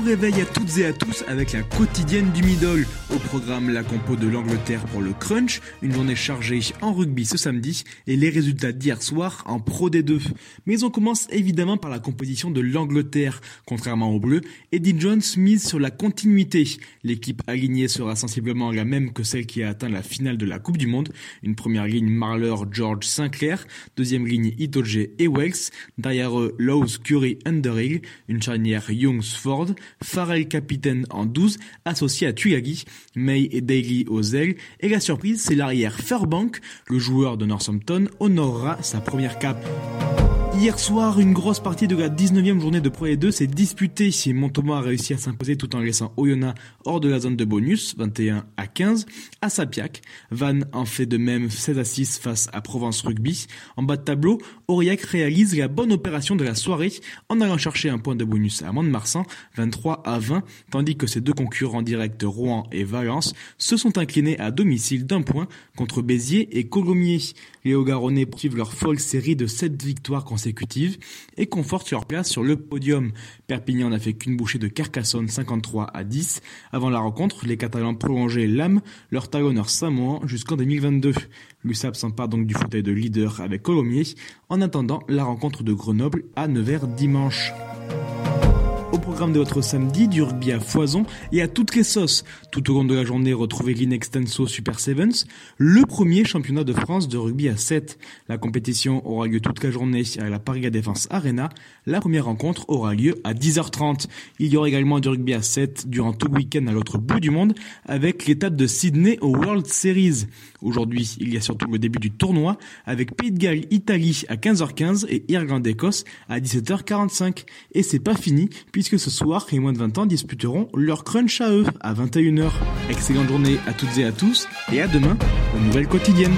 réveil à toutes et à tous avec la quotidienne du middle. Au programme, la compo de l'Angleterre pour le crunch, une journée chargée en rugby ce samedi et les résultats d'hier soir en Pro D2. Mais on commence évidemment par la composition de l'Angleterre. Contrairement aux Bleus, Eddie Jones mise sur la continuité. L'équipe alignée sera sensiblement la même que celle qui a atteint la finale de la Coupe du Monde. Une première ligne Marler, George, Sinclair. Deuxième ligne Itoje et Wells. Derrière eux, Lowe's, Curry, Underhill. Une charnière Youngs, Ford. Farrell capitaine en 12, associé à Tuyagi, May et Daly aux ailes, et la surprise c'est l'arrière Fairbank, le joueur de Northampton, honorera sa première cape. Hier soir, une grosse partie de la 19e journée de Pro E2 s'est disputée si Montauban a réussi à s'imposer tout en laissant Oyonnax hors de la zone de bonus, 21 à 15, à Sapiac. Van en fait de même 16 à 6 face à Provence Rugby. En bas de tableau, Aurillac réalise la bonne opération de la soirée en allant chercher un point de bonus à Mont-de-Marsan, 23 à 20, tandis que ses deux concurrents directs Rouen et Valence se sont inclinés à domicile d'un point contre Béziers et Colomiers. Les Hauts-Garonnais poursuivent leur folle série de 7 victoires consécutives et confortent leur place sur le podium. Perpignan n'a fait qu'une bouchée de Carcassonne 53 à 10. Avant la rencontre, les Catalans prolongeaient l'âme, leur talonneur samoan jusqu'en 2022. L'USAP s'empare donc du fauteuil de leader avec Colomiers en attendant la rencontre de Grenoble à Nevers dimanche programme de votre samedi, du rugby à foison et à toutes les sauces. Tout au long de la journée, retrouvez l'Inextenso Super Sevens, le premier championnat de France de rugby à 7. La compétition aura lieu toute la journée à la Paris Défense Arena. La première rencontre aura lieu à 10h30. Il y aura également du rugby à 7 durant tout le week-end à l'autre bout du monde avec l'étape de Sydney au World Series. Aujourd'hui, il y a surtout le début du tournoi avec Pays de Galles Italie à 15h15 et Irlande Écosse à 17h45. Et c'est pas fini puisque ce soir, les moins de 20 ans disputeront leur crunch à eux à 21h. Excellente journée à toutes et à tous et à demain, aux nouvelles quotidiennes.